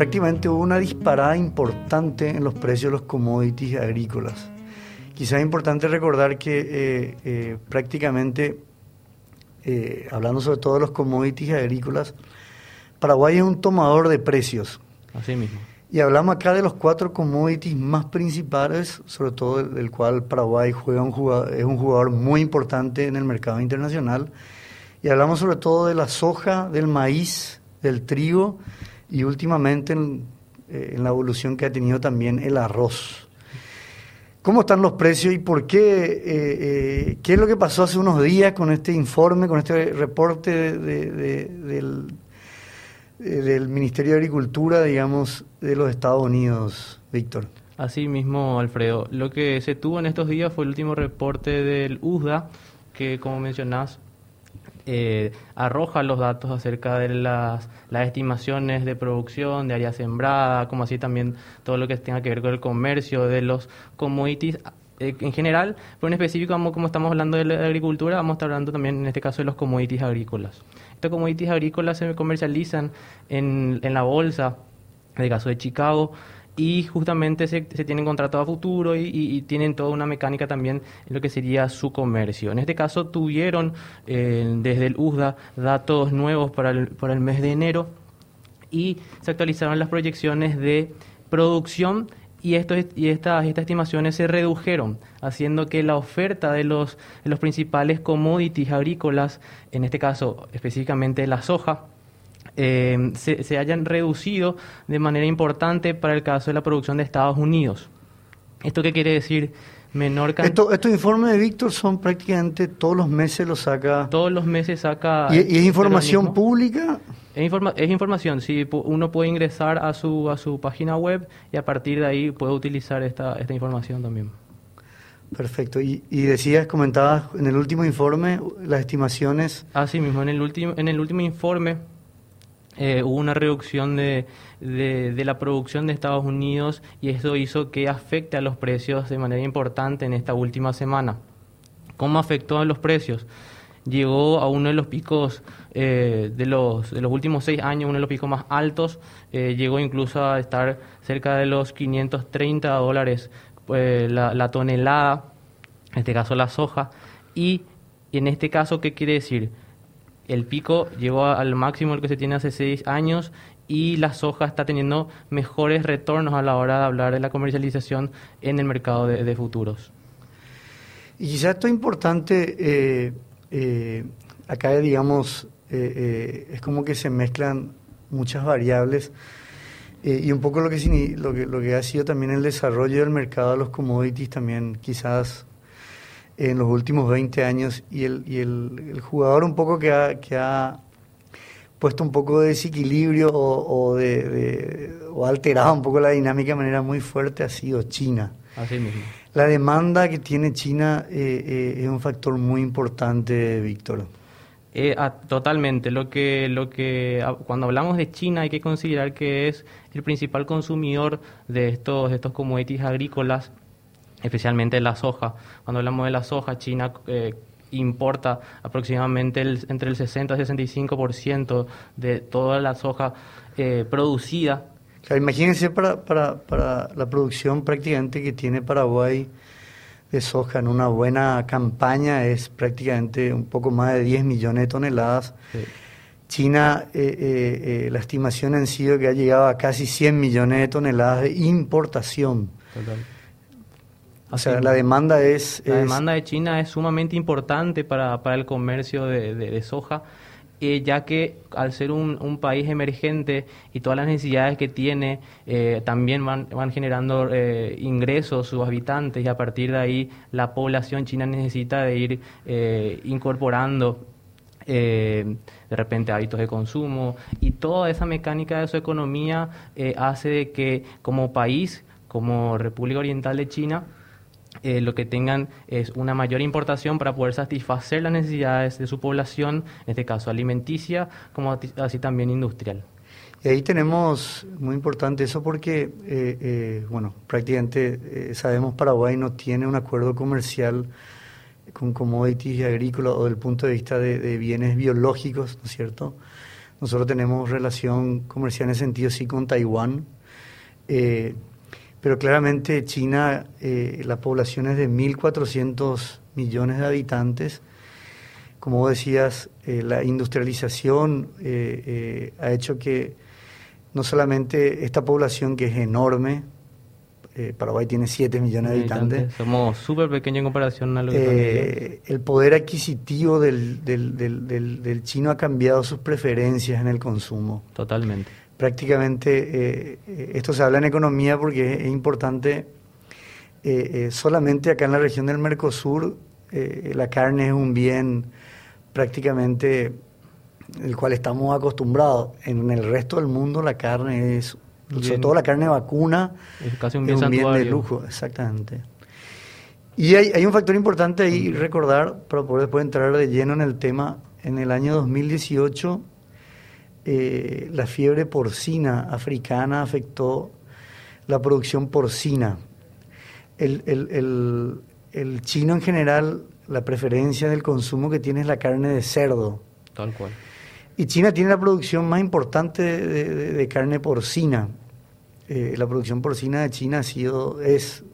prácticamente hubo una disparada importante en los precios de los commodities agrícolas. Quizás es importante recordar que eh, eh, prácticamente, eh, hablando sobre todo de los commodities agrícolas, Paraguay es un tomador de precios. Así mismo. Y hablamos acá de los cuatro commodities más principales, sobre todo del, cual Paraguay juega un jugador, es un jugador muy importante en el mercado internacional. Y hablamos sobre todo de la soja, del maíz, del trigo y últimamente en, eh, la evolución que ha tenido también el arroz. ¿Cómo están los precios y por qué? Eh, eh, ¿Qué es lo que pasó hace unos días con este informe, con este reporte del, del Ministerio de Agricultura, digamos, de los Estados Unidos, Víctor? Así mismo, Alfredo. Lo que se tuvo en estos días fue el último reporte del USDA, que como mencionás, eh, arroja los datos acerca de las, estimaciones de producción, de área sembrada, como así también todo lo que tenga que ver con el comercio, de los commodities eh, en general, pero en específico, como, como, estamos hablando de la agricultura, vamos a estar hablando también en este caso de los commodities agrícolas. Estos commodities agrícolas se comercializan en, en la bolsa, en el caso de Chicago, y justamente se, tienen contratos a futuro y, tienen toda una mecánica también en lo que sería su comercio. En este caso tuvieron eh, desde el USDA datos nuevos para el, para el mes de enero y se actualizaron las proyecciones de producción y, esto, y estas, estas estimaciones se redujeron, haciendo que la oferta de los, de los principales commodities agrícolas, en este caso específicamente la soja, eh, se, hayan reducido de manera importante para el caso de la producción de Estados Unidos. ¿Esto qué quiere decir? Menor Esto, estos informes de Víctor son prácticamente todos los meses los saca. Todos los meses saca. ¿Y, es información pública? Es, es información, sí. Uno puede ingresar a su, a su página web y a partir de ahí puede utilizar esta, esta información también. Perfecto. Y, y, decías, comentabas en el último informe las estimaciones. Así mismo, en el último, en el último informe eh, hubo una reducción de, de, la producción de Estados Unidos y eso hizo que afecte a los precios de manera importante en esta última semana. ¿Cómo afectó a los precios? Llegó a uno de los picos eh, de, los, de los últimos seis años, uno de los picos más altos, eh, llegó incluso a estar cerca de los 530 dólares la, la tonelada, en este caso la soja, y en este caso, ¿qué quiere decir? El pico llegó al máximo el que se tiene hace seis años y la soja está teniendo mejores retornos a la hora de hablar de la comercialización en el mercado de, futuros. Y quizás esto es importante, eh, eh, acá digamos, eh, es como que se mezclan muchas variables y un poco lo que ha sido también el desarrollo del mercado de los commodities también quizás en los últimos 20 años y el, y el, jugador un poco que ha, que ha puesto un poco de desequilibrio o, de, o alterado un poco la dinámica de manera muy fuerte ha sido China. Así mismo. La demanda que tiene China eh, eh, es un factor muy importante, Víctor. Eh, ah, totalmente. Lo que, lo que ah, cuando hablamos de China hay que considerar que es el principal consumidor de estos, de estos commodities agrícolas especialmente la soja. Cuando hablamos de la soja, China eh, importa aproximadamente entre el 60 y 65% de toda la soja eh, producida. imagínense para, para, para la producción prácticamente que tiene Paraguay de soja en una buena campaña es prácticamente un poco más de 10 millones de toneladas. China, eh, la estimación ha sido que ha llegado a casi 100 millones de toneladas de importación. O sea, la demanda es... La demanda de China es sumamente importante para, para el comercio de, de, soja, eh, ya que al ser un, un, país emergente y todas las necesidades que tiene, eh, también van, van generando eh, ingresos sus habitantes y a partir de ahí la población china necesita de ir incorporando de repente hábitos de consumo. Y toda esa mecánica de su economía hace de que como país, como República Oriental de China, eh, lo que tengan es una mayor importación para poder satisfacer las necesidades de su población, en este caso alimenticia, como así también industrial. Y ahí tenemos, muy importante eso porque, eh, eh, bueno, prácticamente sabemos Paraguay no tiene un acuerdo comercial con commodities agrícolas o del punto de vista de, bienes biológicos, ¿no es cierto?, Nosotros tenemos relación comercial en ese sentido sí con Taiwán, eh, pero claramente China, eh, la población es de 1.400 millones de habitantes. Como vos decías, eh, la industrialización ha hecho que no solamente esta población que es enorme, eh, Paraguay tiene 7 millones de habitantes. Somos súper pequeños en comparación a lo que eh, El poder adquisitivo del, del, del, del, chino ha cambiado sus preferencias en el consumo. Totalmente. Prácticamente, eh, esto se habla en economía porque es, importante, solamente acá en la región del Mercosur, la carne es un bien prácticamente el cual estamos acostumbrados. En el resto del mundo la carne es sobre todo la carne vacuna, es casi un bien, de lujo, exactamente. Y hay, un factor importante ahí recordar, para poder después entrar de lleno en el tema, en el año 2018 eh, la fiebre porcina africana afectó la producción porcina. El, el, chino en general, la preferencia del consumo que tiene es la carne de cerdo. Tal cual. Y China tiene la producción más importante de carne porcina. Eh, la producción porcina de China ha sido, es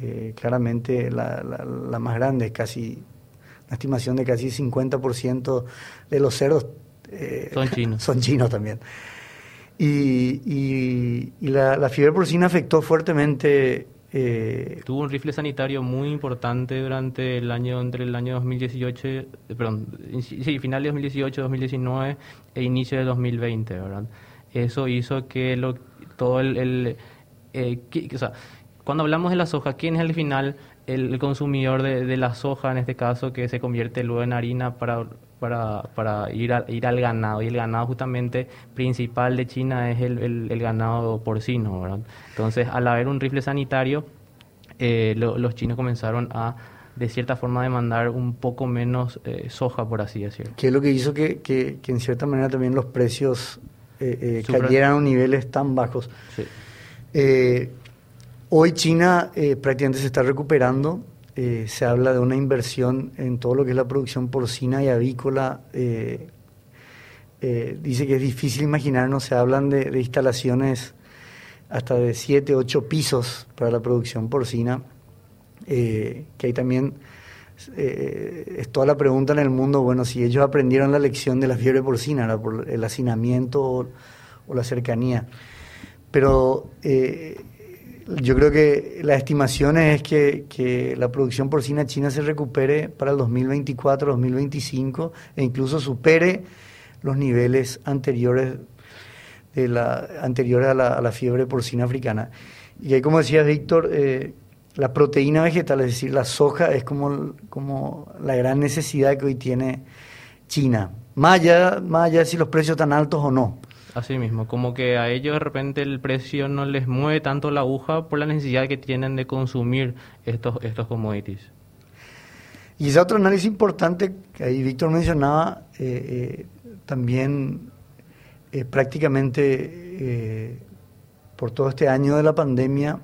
eh, claramente la, la, más grande, casi una estimación de casi 50% de los cerdos eh, son chinos. Son chinos también. Y, y, la, fiebre porcina afectó fuertemente. Tuvo un rifle sanitario muy importante durante el año, entre el año 2018, perdón, sí, final de 2018, 2019 e inicio de 2020, ¿verdad? Eso hizo que lo todo el... Eh, o sea, cuando hablamos de la soja, ¿quién es al final el, consumidor de, la soja, en este caso, que se convierte luego en harina para, para, para ir, ir al ganado? Y el ganado justamente principal de China es el, el, ganado porcino, ¿verdad? Entonces, al haber un rifle sanitario, eh, los chinos comenzaron a de cierta forma demandar un poco menos eh, soja, por así decirlo. ¿Qué es lo que hizo que, que, que, en cierta manera también los precios eh, eh cayeran a niveles tan bajos. Hoy China eh, prácticamente se está recuperando. Se habla de una inversión en todo lo que es la producción porcina y avícola. dice que es difícil imaginarnos, se hablan de, instalaciones hasta de 7, 8 pisos para la producción porcina, que hay también eh, es toda la pregunta en el mundo, bueno, si ellos aprendieron la lección de la fiebre porcina, por el hacinamiento o, la cercanía. Pero eh, yo creo que la estimación es que, la producción porcina china se recupere para el 2024, 2025 e incluso supere los niveles anteriores de la anteriores a la, fiebre porcina africana. Y ahí, como decía Víctor, eh, la proteína vegetal, es decir, la soja, es como, como la gran necesidad que hoy tiene China. Más allá, más allá de si los precios están altos o no. Así mismo, como que a ellos de repente el precio no les mueve tanto la aguja por la necesidad que tienen de consumir estos, estos commodities. Y ese otro análisis importante que ahí Víctor mencionaba, eh, eh, también eh, prácticamente por todo este año de la pandemia,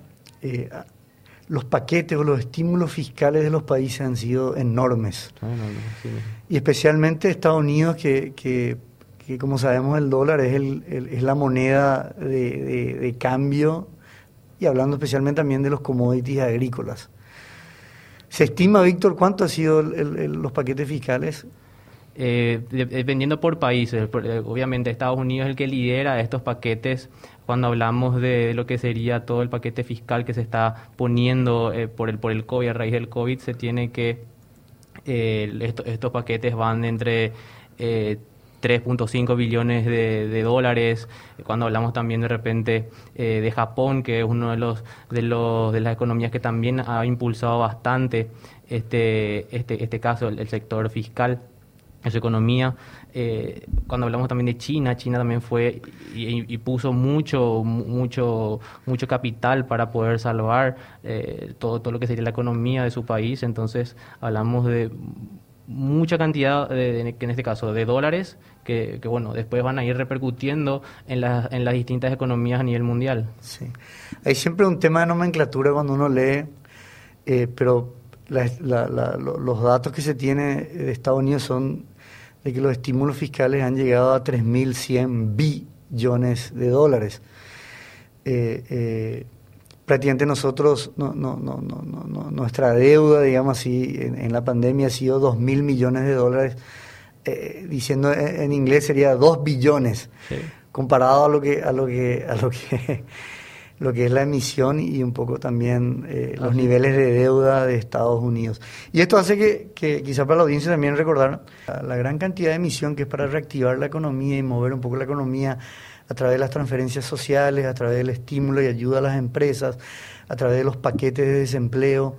los paquetes o los estímulos fiscales de los países han sido enormes. Y especialmente Estados Unidos, que, que, como sabemos el dólar es, el, es la moneda de, cambio, y hablando especialmente también de los commodities agrícolas. ¿Se estima, Víctor, cuánto han sido los paquetes fiscales? Eh, dependiendo por países, eh, obviamente Estados Unidos es el que lidera estos paquetes cuando hablamos de, lo que sería todo el paquete fiscal que se está poniendo eh, por el por el COVID, a raíz del COVID, se tiene que estos paquetes van entre 3.5 billones de, dólares. Cuando hablamos también de repente de Japón, que es uno de los de los de las economías que también ha impulsado bastante este este este caso el sector fiscal su economía. Eh, cuando hablamos también de China, China también fue y, puso mucho, mucho, mucho capital para poder salvar eh, todo, todo lo que sería la economía de su país. Entonces hablamos de mucha cantidad, de, en este caso, de dólares que, bueno, después van a ir repercutiendo en, las en las distintas economías a nivel mundial. Sí. Hay siempre un tema de nomenclatura cuando uno lee, eh, pero los datos que se tiene de Estados Unidos son de que los estímulos fiscales han llegado a 3.100 billones de dólares. Eh, eh, prácticamente nosotros, no, no, no, nuestra deuda, digamos así, en, la pandemia ha sido 2.000 millones de dólares, eh, diciendo en, inglés sería 2 billones, comparado a lo que, a lo que, a lo que lo que es la emisión y un poco también eh, los niveles de deuda de Estados Unidos. Y esto hace que, que quizá para la audiencia también recordar la, gran cantidad de emisión que es para reactivar la economía y mover un poco la economía a través de las transferencias sociales, a través del estímulo y ayuda a las empresas, a través de los paquetes de desempleo.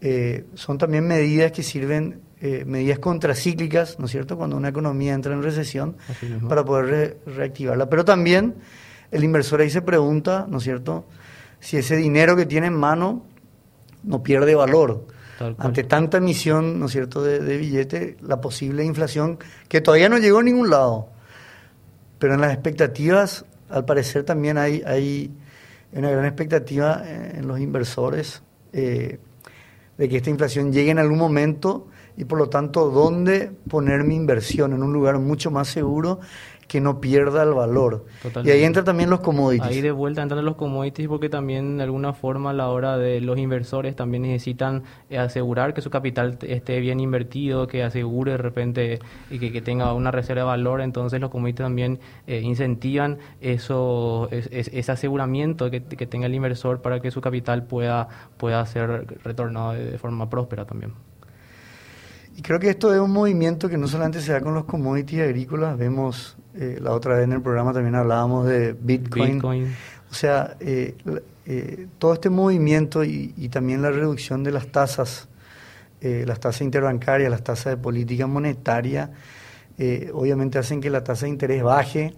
Eh, son también medidas que sirven, eh, medidas contracíclicas, ¿no es cierto?, cuando una economía entra en recesión, para poder reactivarla. Pero también el inversor ahí se pregunta, ¿no es cierto?, si ese dinero que tiene en mano no pierde valor. Ante tanta emisión, ¿no es cierto?, de, de billete, la posible inflación que todavía no llegó a ningún lado. Pero en las expectativas, al parecer también hay, hay una gran expectativa en los inversores eh, de que esta inflación llegue en algún momento y por lo tanto dónde poner mi inversión en un lugar mucho más seguro que no pierda el valor. Y ahí entra también los commodities. Ahí de vuelta entran los commodities porque también de alguna forma a la hora de los inversores también necesitan eh, asegurar que su capital esté bien invertido, que asegure de repente y que, tenga una reserva de valor. Entonces los commodities también eh, incentivan eso, ese aseguramiento que, tenga el inversor para que su capital pueda, pueda ser retornado de forma próspera también. Y creo que esto es un movimiento que no solamente se da con los commodities agrícolas, vemos, eh, la otra vez en el programa también hablábamos de Bitcoin. O sea, eh, eh, todo este movimiento y, también la reducción de las tasas, las tasas interbancarias, las tasas de política monetaria, obviamente hacen que la tasa de interés baje.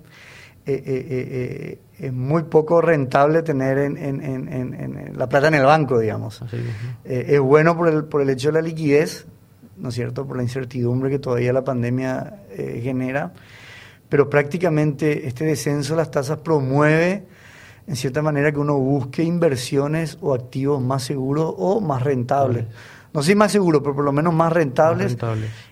es muy poco rentable tener en, la plata en el banco, digamos. es bueno por el, por el hecho de la liquidez, ¿no es cierto?, por la incertidumbre que todavía la pandemia eh, genera, pero prácticamente este descenso de las tasas promueve, en cierta manera, que uno busque inversiones o activos más seguros o más rentables. No sé más seguros, pero por lo menos más rentables,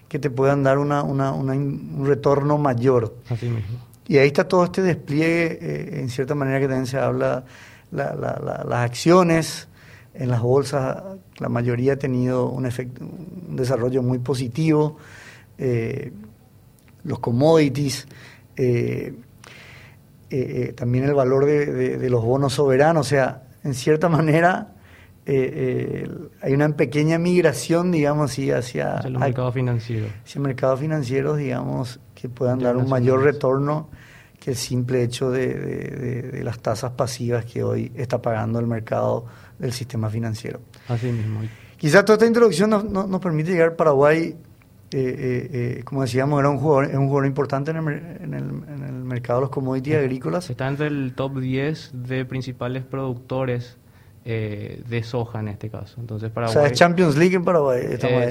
que te puedan dar una, un retorno mayor. Así mismo. Y ahí está todo este despliegue, eh, en cierta manera que también se habla, las acciones, en las bolsas la mayoría ha tenido un, efecto, un desarrollo muy positivo, eh, los commodities, eh, eh, también el valor de, los bonos soberanos, o sea, en cierta manera hay una pequeña migración, digamos, hacia, hacia los mercados financieros. Hacia mercados financieros, digamos, que puedan dar un mayor retorno que el simple hecho de, las tasas pasivas que hoy está pagando el mercado del sistema financiero. Así mismo. Quizás toda esta introducción nos, nos, permite llegar a Paraguay, eh, eh, eh, como decíamos, era un jugador, es un jugador importante en el, en, el, en el, mercado de los commodities agrícolas. Está entre el top 10 de principales productores de soja en este caso. Entonces, Paraguay, o sea, es Champions League en Paraguay.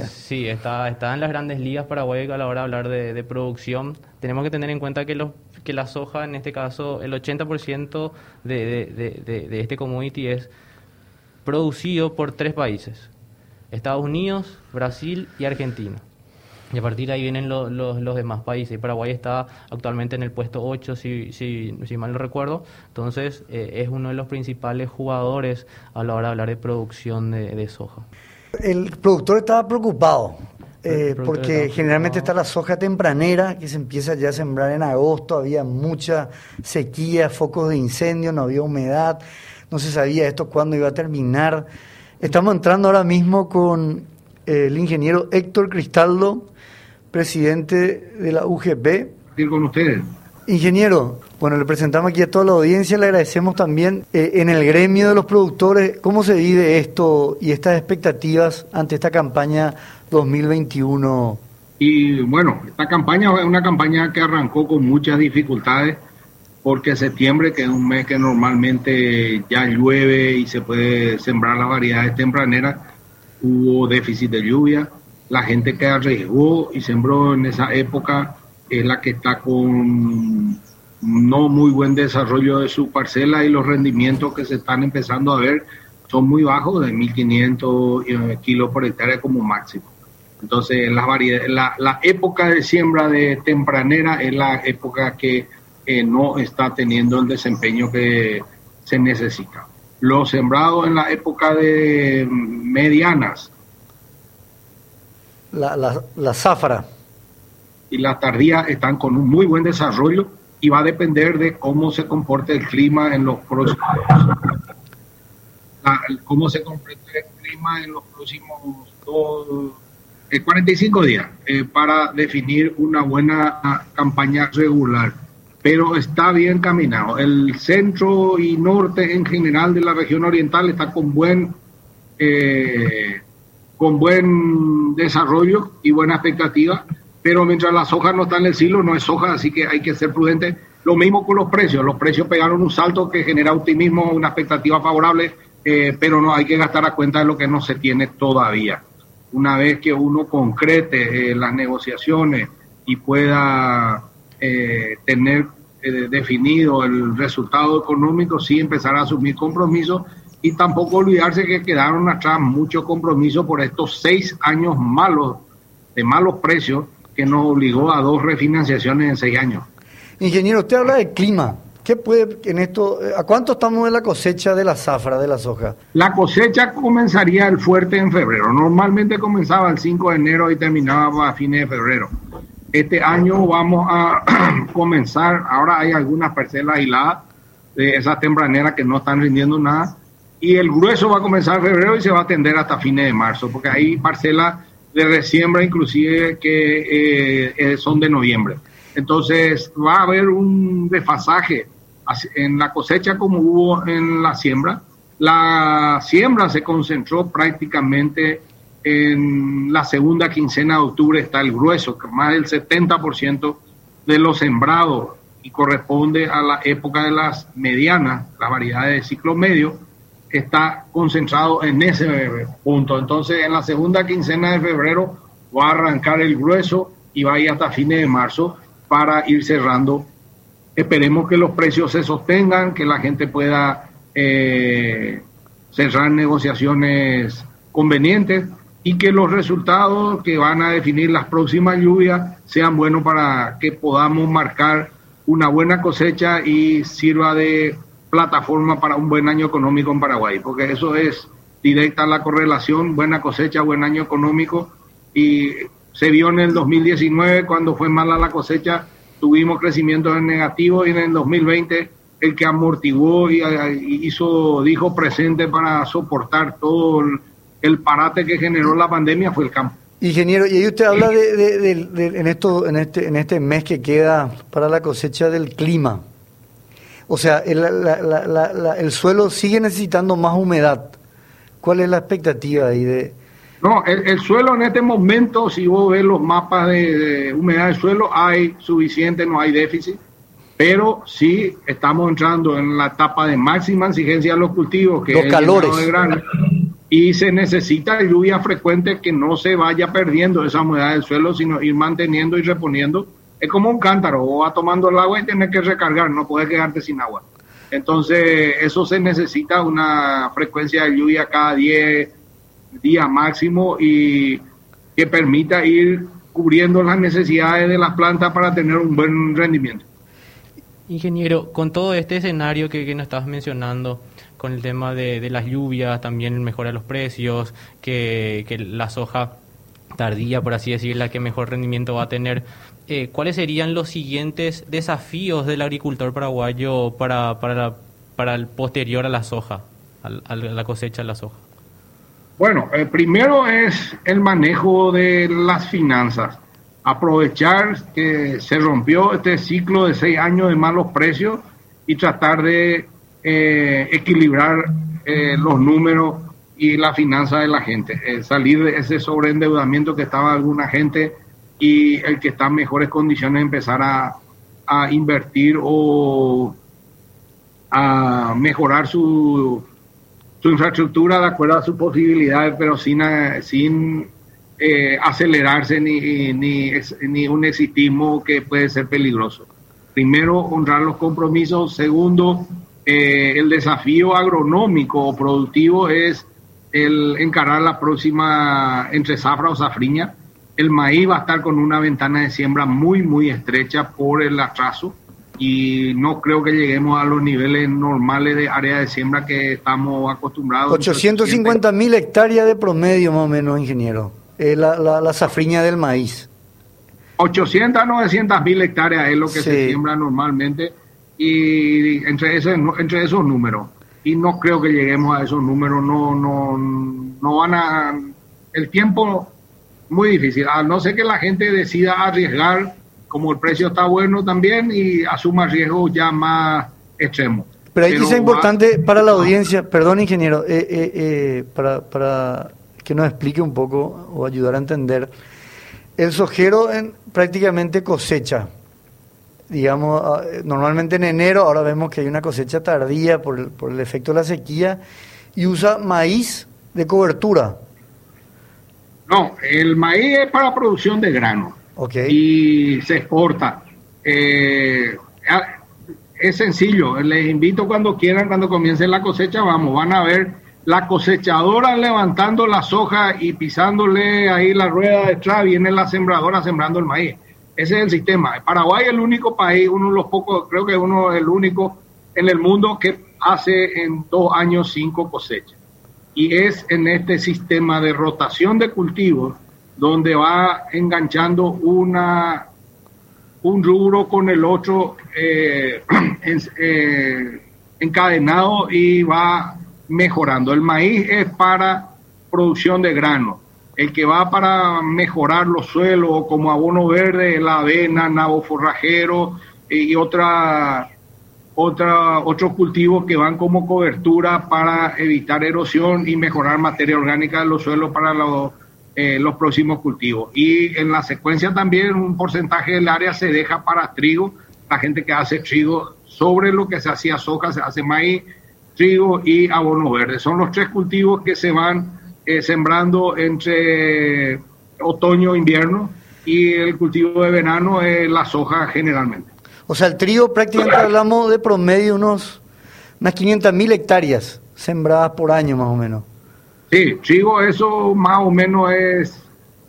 sí, está, está en las grandes ligas Paraguay a la hora de hablar de, de producción. Tenemos que tener en cuenta que los que la soja, en este caso, el 80% de, de, de, de, este commodity es producido por tres países, Estados Unidos, Brasil y Argentina. Y a partir de ahí vienen los, los, demás países. Y Paraguay está actualmente en el puesto 8, si, si, si mal no recuerdo. Entonces eh, es uno de los principales jugadores a la hora de hablar de producción de, de soja. El productor estaba preocupado eh, porque generalmente está la soja tempranera que se empieza ya a sembrar en agosto, había mucha sequía, focos de incendio, no había humedad, no se sabía esto cuándo iba a terminar. Estamos entrando ahora mismo con eh, el ingeniero Héctor Cristaldo, presidente de la UGP. con ustedes. Ingeniero, bueno, le presentamos aquí a toda la audiencia, le agradecemos también eh, en el gremio de los productores, ¿cómo se vive esto y estas expectativas ante esta campaña 2021? Y bueno, esta campaña es una campaña que arrancó con muchas dificultades porque septiembre, que es un mes que normalmente ya llueve y se puede sembrar las variedades tempraneras, hubo déficit de lluvia. La gente que arriesgó y sembró en esa época es la que está con no muy buen desarrollo de su parcela y los rendimientos que se están empezando a ver son muy bajos, de 1.500 eh, kilos por hectárea como máximo. Entonces, la, la, la época de siembra de tempranera es la época que no está teniendo el desempeño que se necesita. Los sembrados en la época de medianas. La, la, la zafra. Y la tardía están con un muy buen desarrollo y va a depender de cómo se comporte el clima en los próximos cómo se comporte el clima en los próximos dos, 45 eh, días eh, para definir una buena campaña regular pero está bien caminado. El centro y norte en general de la región oriental está con buen, eh, con buen desarrollo y buena expectativa, pero mientras las hojas no están en el silo, no es soja, así que hay que ser prudente. Lo mismo con los precios. Los precios pegaron un salto que genera optimismo, una expectativa favorable, eh, pero no hay que gastar a cuenta de lo que no se tiene todavía. Una vez que uno concrete eh, las negociaciones y pueda eh, tener definido el resultado económico, sí empezar a asumir compromisos y tampoco olvidarse que quedaron atrás muchos compromisos por estos seis años malos, de malos precios, que nos obligó a dos refinanciaciones en seis años. Ingeniero, usted habla de clima. ¿Qué puede en esto? ¿A cuánto estamos en la cosecha de la zafra, de la soja? La cosecha comenzaría el fuerte en febrero. Normalmente comenzaba el 5 de enero y terminaba a fines de febrero. Este año vamos a comenzar, ahora hay algunas parcelas aisladas de esas tempraneras que no están rindiendo nada, y el grueso va a comenzar en febrero y se va a atender hasta fines de marzo, porque hay parcelas de resiembra inclusive que eh, eh, son de noviembre. Entonces va a haber un desfasaje en la cosecha como hubo en la siembra. La siembra se concentró prácticamente en la segunda quincena de octubre está el grueso, más del 70% de los sembrados y corresponde a la época de las medianas, las variedades de ciclo medio, está concentrado en ese punto. Entonces, en la segunda quincena de febrero va a arrancar el grueso y va a ir hasta fines de marzo para ir cerrando. Esperemos que los precios se sostengan, que la gente pueda eh, cerrar negociaciones convenientes y que los resultados que van a definir las próximas lluvias sean buenos para que podamos marcar una buena cosecha y sirva de plataforma para un buen año económico en Paraguay, porque eso es directa la correlación, buena cosecha, buen año económico y se vio en el 2019 cuando fue mala la cosecha, tuvimos crecimiento en negativo y en el 2020 el que amortiguó y hizo, dijo presente para soportar todo el el parate que generó la pandemia fue el campo. Ingeniero, y ahí usted habla de, en, esto, en, este, en este mes que queda para la cosecha del clima. O sea, el, el suelo sigue necesitando más humedad. ¿Cuál es la expectativa ahí de...? No, el, suelo en este momento, si vos ves los mapas de, humedad del suelo, hay suficiente, no hay déficit, pero sí estamos entrando en la etapa de máxima exigencia de los cultivos, que los es calores. De y se necesita lluvia frecuente que no se vaya perdiendo esa humedad del suelo, sino ir manteniendo y reponiendo. Es como un cántaro, o va tomando el agua y tienes que recargar, no puedes quedarte sin agua. Entonces, eso se necesita una frecuencia de lluvia cada 10 días máximo y que permita ir cubriendo las necesidades de las plantas para tener un buen rendimiento. Ingeniero, con todo este escenario que, que nos estabas mencionando, con el tema de, las lluvias, también mejora los precios, que, la soja tardía, por así decirlo, la que mejor rendimiento va a tener. Eh, ¿Cuáles serían los siguientes desafíos del agricultor paraguayo para, para, para el posterior a la soja, a, la cosecha de la soja? Bueno, el primero es el manejo de las finanzas. Aprovechar que se rompió este ciclo de seis años de malos precios y tratar de eh, equilibrar eh, los números y la finanza de la gente, salir de ese sobreendeudamiento que estaba alguna gente y el que está en mejores condiciones empezar a, a invertir o a mejorar su, su infraestructura de acuerdo a sus posibilidades, pero sin, sin acelerarse ni, ni, ni un exitismo que puede ser peligroso. Primero, honrar los compromisos. Segundo, eh, el desafío agronómico o productivo es el encarar la próxima entre zafra o zafriña. El maíz va a estar con una ventana de siembra muy, muy estrecha por el atraso y no creo que lleguemos a los niveles normales de área de siembra que estamos acostumbrados. 850 mil hectáreas de promedio más o menos, ingeniero, la, la, la safriña del maíz. 800 a 900 mil hectáreas es lo que se siembra normalmente y entre, ese, entre esos números. Y no creo que lleguemos a esos números, no, no, no van a... El tiempo muy difícil, a no ser que la gente decida arriesgar, como el precio está bueno también, y asuma riesgos ya más extremos. Pero ahí es importante para la audiencia, perdón ingeniero, eh, eh, eh, para, para que nos explique un poco o ayudar a entender. El sojero en, prácticamente cosecha, digamos, ah, normalmente en enero, ahora vemos que hay una cosecha tardía por el, por el efecto de la sequía, y usa maíz de cobertura. No, el maíz es para producción de grano y se exporta. Eh, es sencillo, les invito cuando quieran, cuando comiencen la cosecha, vamos, van a ver la cosechadora levantando la soja y pisándole ahí la rueda detrás, viene la sembradora sembrando el maíz. Ese es el sistema. Paraguay es el único país, uno de los pocos, creo que uno es el único en el mundo que hace en dos años cinco cosechas. Y es en este sistema de rotación de cultivos donde va enganchando una un rubro con el otro eh, eh, encadenado y va mejorando. El maíz es para producción de grano el que va para mejorar los suelos, como abono verde, la avena, nabo forrajero y otra, otra, otros cultivos que van como cobertura para evitar erosión y mejorar materia orgánica de los suelos para los, eh, los próximos cultivos. Y en la secuencia también un porcentaje del área se deja para trigo, la gente que hace trigo sobre lo que se hacía soja, se hace maíz, trigo y abono verde. Son los tres cultivos que se van eh, sembrando entre otoño e invierno y el cultivo de verano es la soja generalmente. O sea, el trigo prácticamente hablamos de promedio unos unas 500 mil hectáreas sembradas por año más o menos. Sí, trigo eso más o menos es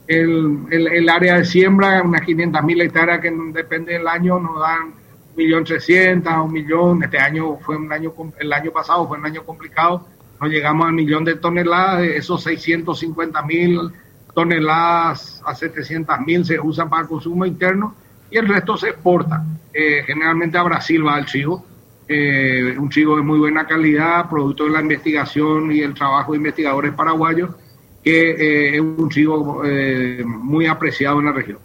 el, el, área de siembra, unas 500 mil hectáreas que depende del año nos dan millón trescientos, un millón. Este año fue un año, el año pasado fue un año complicado no llegamos al millón de toneladas, esos 650 mil toneladas a 700 mil se usan para consumo interno y el resto se exporta. Eh, generalmente a Brasil va el trigo, eh, un trigo de muy buena calidad, producto de la investigación y el trabajo de investigadores paraguayos, que eh, es un trigo muy apreciado en la región.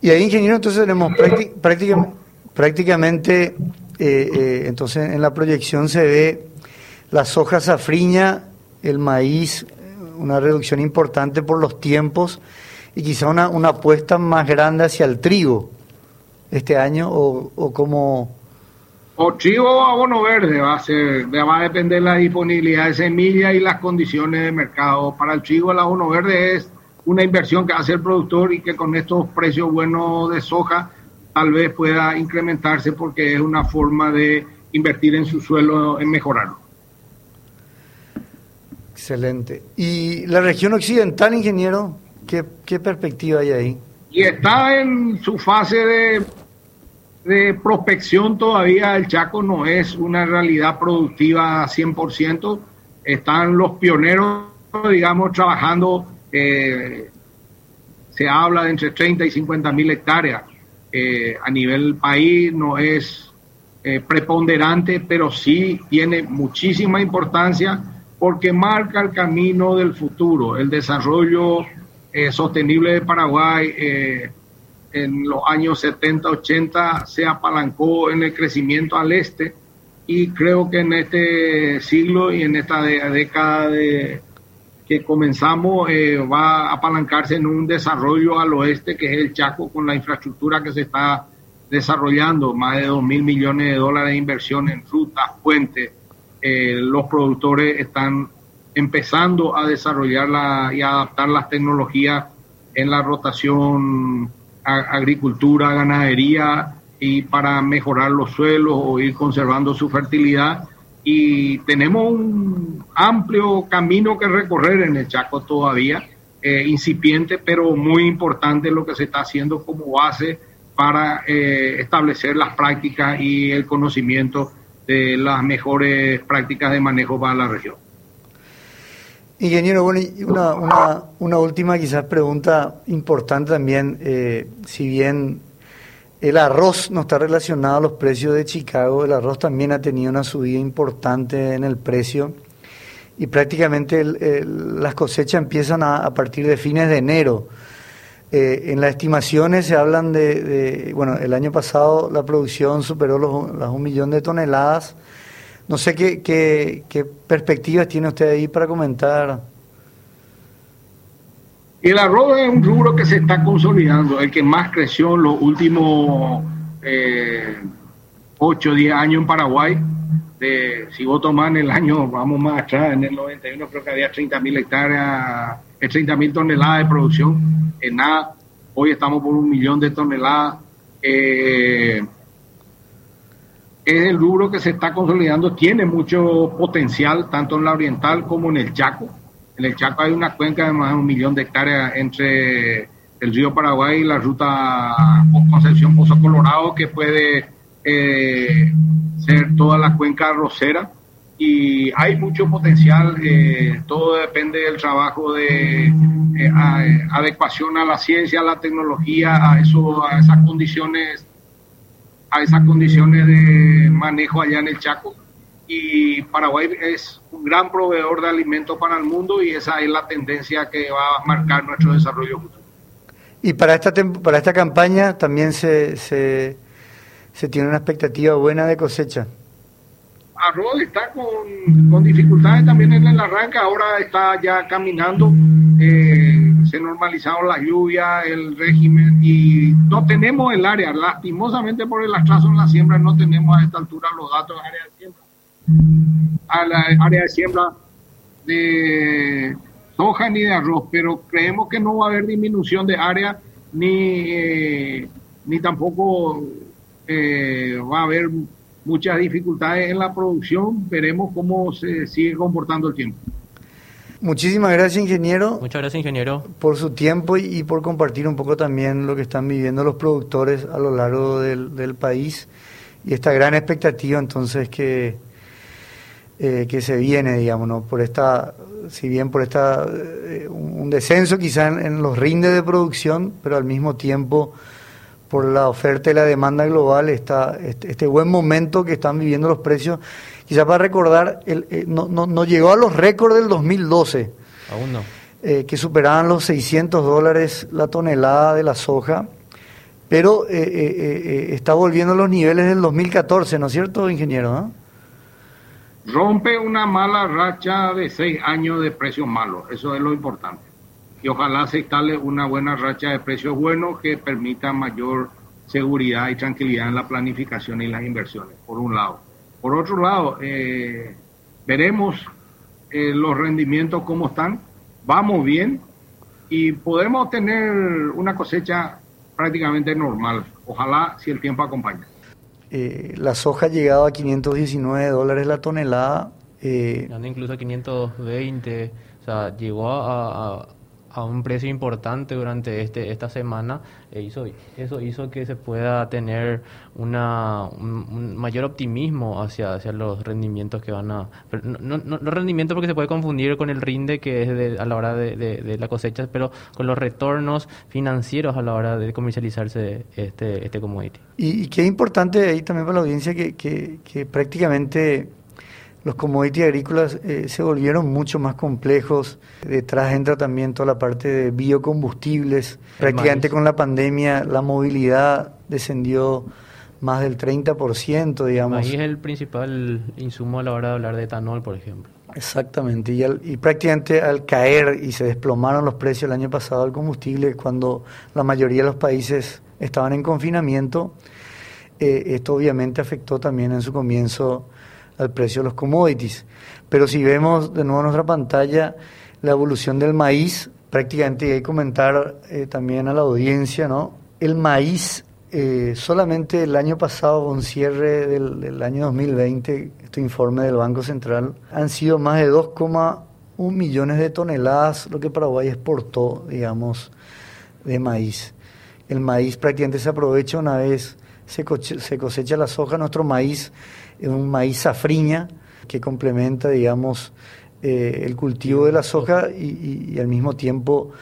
Y ahí, ingeniero, entonces tenemos prácticamente, prácticamente entonces en la proyección se ve la soja safriña, el maíz, una reducción importante por los tiempos y quizá una, una apuesta más grande hacia el trigo este año o, o como... O trigo o abono verde va a ser, va a depender la disponibilidad de semillas y las condiciones de mercado. Para el trigo el abono verde es una inversión que hace el productor y que con estos precios buenos de soja tal vez pueda incrementarse porque es una forma de invertir en su suelo, en mejorarlo. Excelente. ¿Y la región occidental, ingeniero? ¿Qué, perspectiva hay ahí? Y está en su fase de, de prospección todavía. El Chaco no es una realidad productiva 100%. Están los pioneros, digamos, trabajando. Eh, se habla de entre 30 y 50 mil hectáreas. Eh, a nivel país no es eh, preponderante, pero sí tiene muchísima importancia porque marca el camino del futuro. El desarrollo eh, sostenible de Paraguay eh, en los años 70, 80 se apalancó en el crecimiento al este y creo que en este siglo y en esta década que comenzamos eh, va a apalancarse en un desarrollo al oeste que es el Chaco con la infraestructura que se está desarrollando, más de 2 mil millones de dólares de inversión en rutas, puentes, los productores están empezando a desarrollar y adaptar las tecnologías en la rotación agricultura, ganadería y para mejorar los suelos o ir conservando su fertilidad. Y tenemos un amplio camino que recorrer en el Chaco todavía eh, incipiente, pero muy importante lo que se está haciendo como base para eh, establecer las prácticas y el conocimiento de las mejores prácticas de manejo para la región. Ingeniero, bueno, una, una, una última quizás pregunta importante también, eh, si bien el arroz no está relacionado a los precios de Chicago, el arroz también ha tenido una subida importante en el precio y prácticamente las cosechas empiezan a, partir de fines de enero. Eh, en las estimaciones se hablan de, bueno, el año pasado la producción superó los, las un millón de toneladas. No sé qué, qué, qué perspectivas tiene usted ahí para comentar. El arroz es un rubro que se está consolidando, el que más creció en los últimos eh, 8 o 10 años en Paraguay. De, si vos tomás en el año, vamos más atrás, en el 91 creo que había 30 mil hectáreas, 30 eh, mil toneladas de producción en nada. Hoy estamos por un millón de toneladas. Eh, es el rubro que se está consolidando, tiene mucho potencial, tanto en la oriental como en el Chaco en el Chaco hay una cuenca de más de un millón de hectáreas entre el río Paraguay y la ruta Concepción Pozo Colorado, que puede eh, ser toda la cuenca arrocera. Y hay mucho potencial, eh, todo depende del trabajo de eh, adecuación a la ciencia, a la tecnología, a, eso, a esas condiciones a esas condiciones de manejo allá en el Chaco y Paraguay es un gran proveedor de alimentos para el mundo y esa es la tendencia que va a marcar nuestro desarrollo futuro. Y para esta, para esta campaña también se, se, tiene una expectativa buena de cosecha. Arroz está con, dificultades también en el arranque, ahora está ya caminando, se normalizaron las lluvias, el régimen y no tenemos el área, lastimosamente por el atraso en la siembra no tenemos a esta altura los datos de área de siembra a la área de siembra de soja ni de arroz, pero creemos que no va a haber disminución de área ni, eh, ni tampoco eh, va a haber muchas dificultades en la producción. Veremos cómo se sigue comportando el tiempo. Muchísimas gracias, ingeniero. Muchas gracias, ingeniero. Por su tiempo y, por compartir un poco también lo que están viviendo los productores a lo largo del, del país y esta gran expectativa entonces que eh, que se viene, digamos, ¿no? por esta, si bien por esta, eh, un descenso quizá en, los rindes de producción, pero al mismo tiempo por la oferta y la demanda global, está este, este buen momento que están viviendo los precios, quizá para recordar, el, eh, no, no, no, llegó a los récords del 2012. Aún no. que superaban los 600 dólares la tonelada de la soja, pero está volviendo a los niveles del 2014, ¿no es cierto, ingeniero? rompe una mala racha de seis años de precios malos, eso es lo importante. Y ojalá se instale una buena racha de precios buenos que permita mayor seguridad y tranquilidad en la planificación y las inversiones, por un lado. Por otro lado, eh, veremos eh, los rendimientos cómo están, vamos bien y podemos tener una cosecha prácticamente normal, ojalá si el tiempo acompaña. Eh, la soja ha llegado a 519 dólares la tonelada. Eh, incluso a 520, o sea, llegó a, a un precio importante durante este esta semana e hizo eso hizo que se pueda tener una un, mayor optimismo hacia hacia los rendimientos que van a no, no, no rendimiento porque se puede confundir con el rinde que es a la hora de, de, la cosecha pero con los retornos financieros a la hora de comercializarse este este commodity. Y, y qué importante ahí también para la audiencia que, que, que prácticamente los commodities agrícolas eh, se volvieron mucho más complejos. Detrás entra también toda la parte de biocombustibles. Prácticamente con la pandemia la movilidad descendió más del 30%, digamos. Ahí es el principal insumo a la hora de hablar de etanol, por ejemplo. Exactamente, y, y, prácticamente al caer y se desplomaron los precios el año pasado del combustible, cuando la mayoría de los países estaban en confinamiento, eh, esto obviamente afectó también en su comienzo al precio de los commodities. Pero si vemos de nuevo en nuestra pantalla la evolución del maíz, prácticamente hay que comentar eh, también a la audiencia, ¿no? El maíz, eh, solamente el año pasado, con cierre del, año 2020, este informe del Banco Central, han sido más de 2,1 millones de toneladas lo que Paraguay exportó, digamos, de maíz. El maíz prácticamente se aprovecha una vez se, cosecha la soja, nuestro maíz un maíz safriña que complementa, digamos, eh, el cultivo de la soja y, al mismo tiempo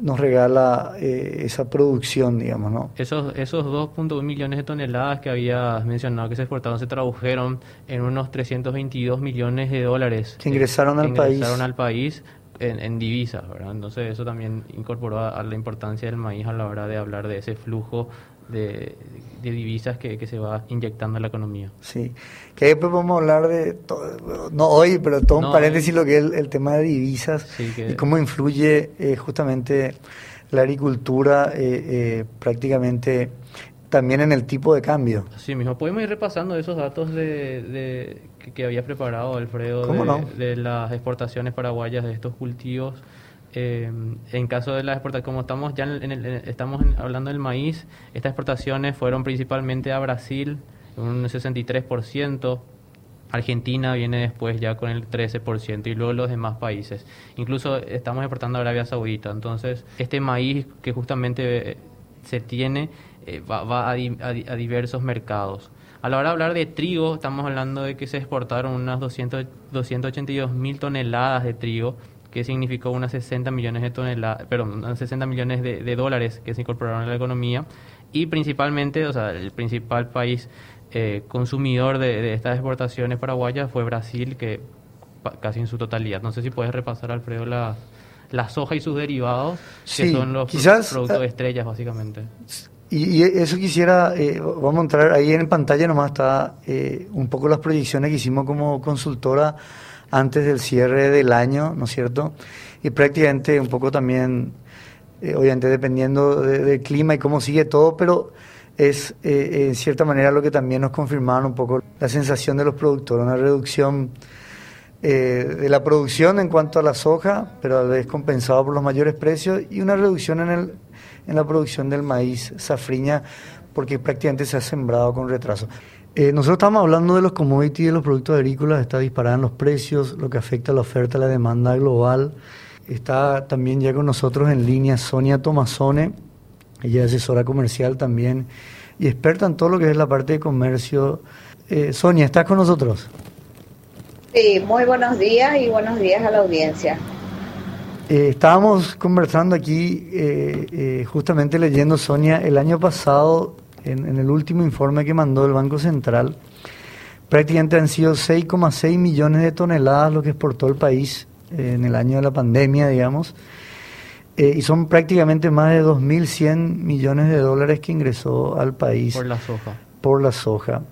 nos regala eh, esa producción, digamos, ¿no? Esos, esos 2.1 millones de toneladas que habías mencionado que se exportaron se tradujeron en unos 322 millones de dólares. Que ingresaron al país. Ingresaron al país en, en, divisas, ¿verdad? Entonces eso también incorporó a, la importancia del maíz a la hora de hablar de ese flujo de, divisas que, se va inyectando en la economía. Sí, que después vamos a hablar de, no hoy, pero todo un paréntesis lo que es el, tema de divisas y cómo influye eh, justamente la agricultura eh, eh, prácticamente también en el tipo de cambio. Sí, mismo. Podemos ir repasando esos datos de, que, había preparado Alfredo de las exportaciones paraguayas de estos cultivos eh, en caso de las exportaciones, como estamos ya en el, estamos hablando del maíz, estas exportaciones fueron principalmente a Brasil, un 63%, Argentina viene después ya con el 13% y luego los demás países. Incluso estamos exportando a Arabia Saudita. Entonces, este maíz que justamente se tiene eh, va, a, diversos mercados. A la hora de hablar de trigo, estamos hablando de que se exportaron unas 200, 282 mil toneladas de trigo que significó unas 60 millones de toneladas, perdón, unas 60 millones de, dólares que se incorporaron a la economía y principalmente, o sea, el principal país eh, consumidor de, estas exportaciones paraguayas fue Brasil, que casi en su totalidad. No sé si puedes repasar, Alfredo, la, la soja y sus derivados, que son los productos de estrellas, básicamente. Y, eso quisiera, eh, vamos a entrar ahí en pantalla, nomás está eh, un poco las proyecciones que hicimos como consultora antes del cierre del año, ¿no es cierto? Y prácticamente un poco también, eh, obviamente dependiendo del clima y cómo sigue todo, pero es eh, en cierta manera lo que también nos confirmaron un poco la sensación de los productores, una reducción eh, de la producción en cuanto a la soja, pero a la vez compensado por los mayores precios, y una reducción en, el, en la producción del maíz safriña, porque prácticamente se ha sembrado con retraso. Eh, nosotros estamos hablando de los commodities, de los productos agrícolas, está disparada en los precios, lo que afecta a la oferta, a la demanda global. Está también ya con nosotros en línea Sonia Tomazone, ella es asesora comercial también y experta en todo lo que es la parte de comercio. Eh, Sonia, ¿estás con nosotros? Sí, muy buenos días y buenos días a la audiencia. Eh, estábamos conversando aquí, justamente leyendo, Sonia, el año pasado en, el último informe que mandó el Banco Central, prácticamente han sido 6,6 millones de toneladas lo que exportó el país eh, en el año de la pandemia, digamos, eh, y son prácticamente más de 2.100 millones de dólares que ingresó al país. Por la soja. Por la soja.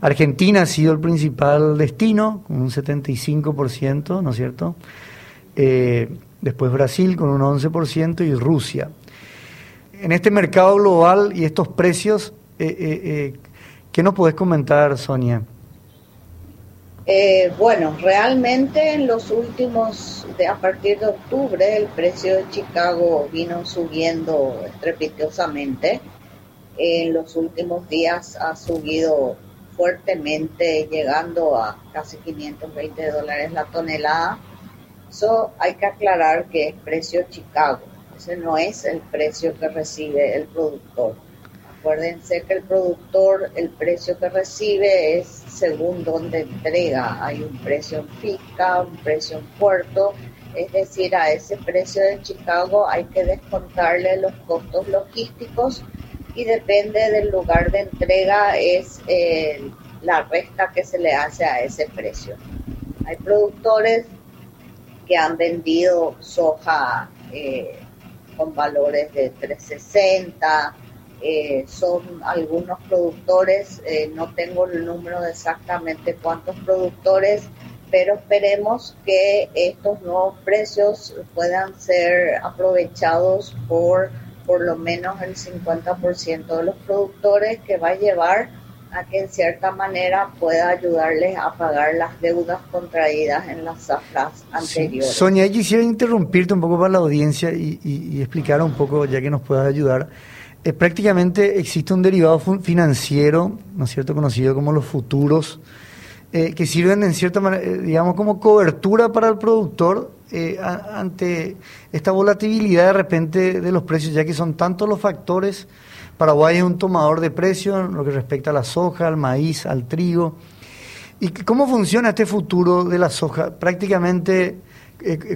Argentina ha sido el principal destino, con un 75%, ¿no es cierto? Eh, después Brasil con un 11% y Rusia en este mercado global y estos precios, eh, eh, eh, ¿qué nos podés comentar, Sonia? bueno, realmente en los últimos, de, a partir de octubre, el precio de Chicago vino subiendo estrepitosamente. En los últimos días ha subido fuertemente, llegando a casi 520 dólares la tonelada. Eso hay que aclarar que es precio Chicago ese no es el precio que recibe el productor. Acuérdense que el productor, el precio que recibe es según dónde entrega. Hay un precio en Pica, un precio en Puerto. Es decir, a ese precio de Chicago hay que descontarle los costos logísticos y depende del lugar de entrega es eh, la resta que se le hace a ese precio. Hay productores que han vendido soja eh, con valores de 360. Eh, son algunos productores, eh, no tengo el número de exactamente cuántos productores, pero esperemos que estos nuevos precios puedan ser aprovechados por por lo menos el 50% de los productores que va a llevar a que en cierta manera pueda ayudarles a pagar las deudas contraídas en las zafras anteriores. Sonia, quisiera interrumpirte un poco para la audiencia y, explicar un poco, ya que nos puedas ayudar. Eh, prácticamente existe un derivado financiero, ¿no es cierto?, conocido como los futuros, eh, que sirven en cierta manera, eh, digamos, como cobertura para el productor eh, ante esta volatilidad de repente de los precios, ya que son tantos los factores. Paraguay es un tomador de precios en lo que respecta a la soja, al maíz, al trigo. ¿Y cómo funciona este futuro de la soja? Prácticamente,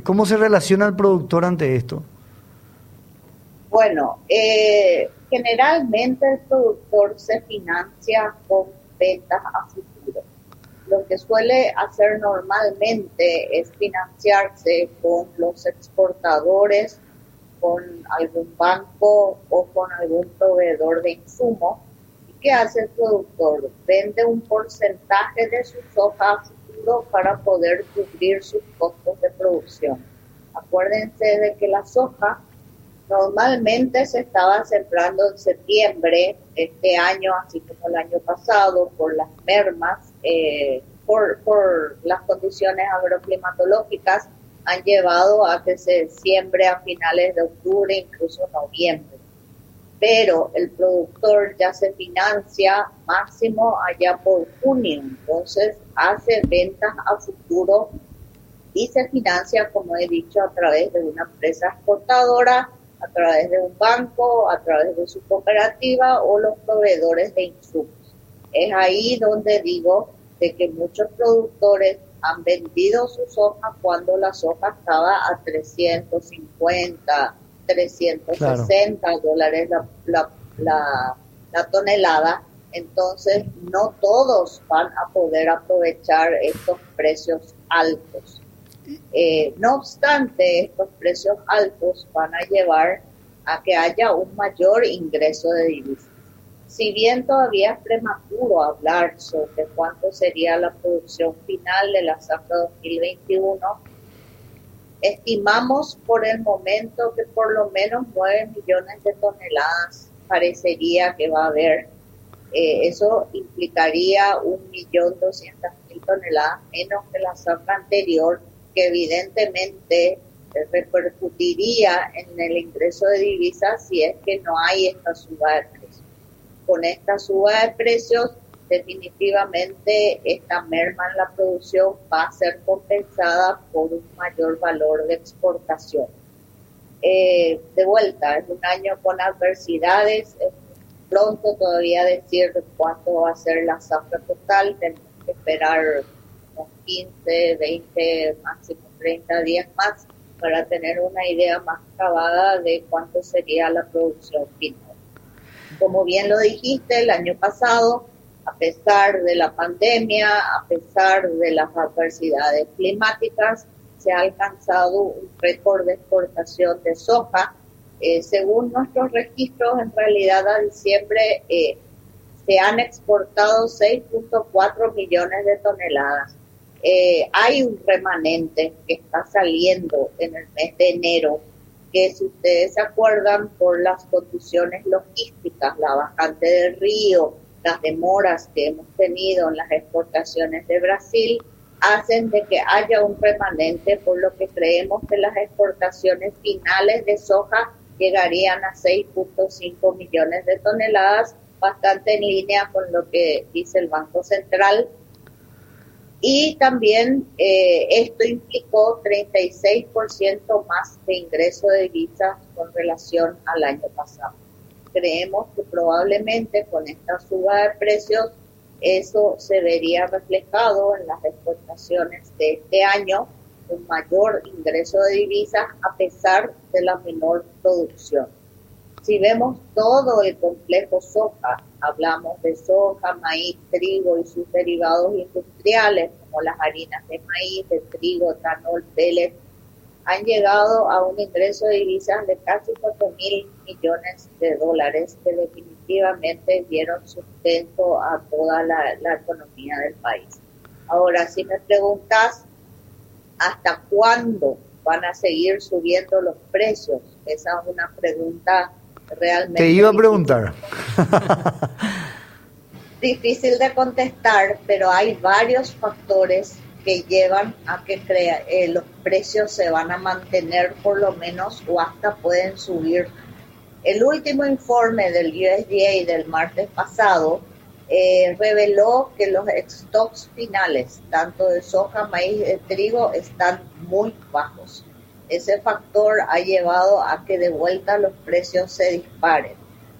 ¿cómo se relaciona el productor ante esto? Bueno, eh, generalmente el productor se financia con ventas a futuro. Lo que suele hacer normalmente es financiarse con los exportadores, con algún banco o con algún proveedor de insumos. ¿Y qué hace el productor? Vende un porcentaje de su soja a futuro para poder cubrir sus costos de producción. Acuérdense de que la soja Normalmente se estaba sembrando en septiembre este año, así como el año pasado, por las mermas, eh, por, por las condiciones agroclimatológicas, han llevado a que se siembre a finales de octubre, incluso noviembre. Pero el productor ya se financia máximo allá por junio, entonces hace ventas a futuro y se financia, como he dicho, a través de una empresa exportadora a través de un banco, a través de su cooperativa o los proveedores de insumos. Es ahí donde digo de que muchos productores han vendido sus hojas cuando la soja estaba a 350, 360 dólares la, la, la tonelada. Entonces, no todos van a poder aprovechar estos precios altos. Eh, no obstante, estos precios altos van a llevar a que haya un mayor ingreso de divisas. Si bien todavía es prematuro hablar sobre cuánto sería la producción final de la zafra 2021, estimamos por el momento que por lo menos 9 millones de toneladas parecería que va a haber. Eh, eso implicaría 1.200.000 toneladas menos que la zafra anterior evidentemente repercutiría en el ingreso de divisas si es que no hay esta suba. Con esta suba de precios, definitivamente esta merma en la producción va a ser compensada por un mayor valor de exportación. Eh, de vuelta, es un año con adversidades, es pronto todavía decir cuánto va a ser la zafra total, tenemos que esperar 15, 20, máximo 30 días más para tener una idea más acabada de cuánto sería la producción final. Como bien lo dijiste, el año pasado, a pesar de la pandemia, a pesar de las adversidades climáticas, se ha alcanzado un récord de exportación de soja. Eh, según nuestros registros, en realidad a diciembre eh, se han exportado 6.4 millones de toneladas eh, hay un remanente que está saliendo en el mes de enero, que si ustedes acuerdan por las condiciones logísticas, la bajante del río, las demoras que hemos tenido en las exportaciones de Brasil, hacen de que haya un remanente, por lo que creemos que las exportaciones finales de soja llegarían a 6.5 millones de toneladas, bastante en línea con lo que dice el Banco Central y también eh, esto implicó 36% más de ingreso de divisas con relación al año pasado. Creemos que probablemente con esta suba de precios eso se vería reflejado en las exportaciones de este año, un mayor ingreso de divisas a pesar de la menor producción. Si vemos todo el complejo soja, hablamos de soja, maíz, trigo y sus derivados industriales, como las harinas de maíz, de trigo, etanol, pellet, han llegado a un ingreso de divisas de casi 4 mil millones de dólares que definitivamente dieron sustento a toda la, la economía del país. Ahora, si me preguntas hasta cuándo van a seguir subiendo los precios, esa es una pregunta realmente. Te iba a preguntar. Difícil de contestar, pero hay varios factores que llevan a que crea, eh, los precios se van a mantener por lo menos o hasta pueden subir. El último informe del USDA del martes pasado eh, reveló que los stocks finales, tanto de soja, maíz y de trigo, están muy bajos. Ese factor ha llevado a que de vuelta los precios se disparen.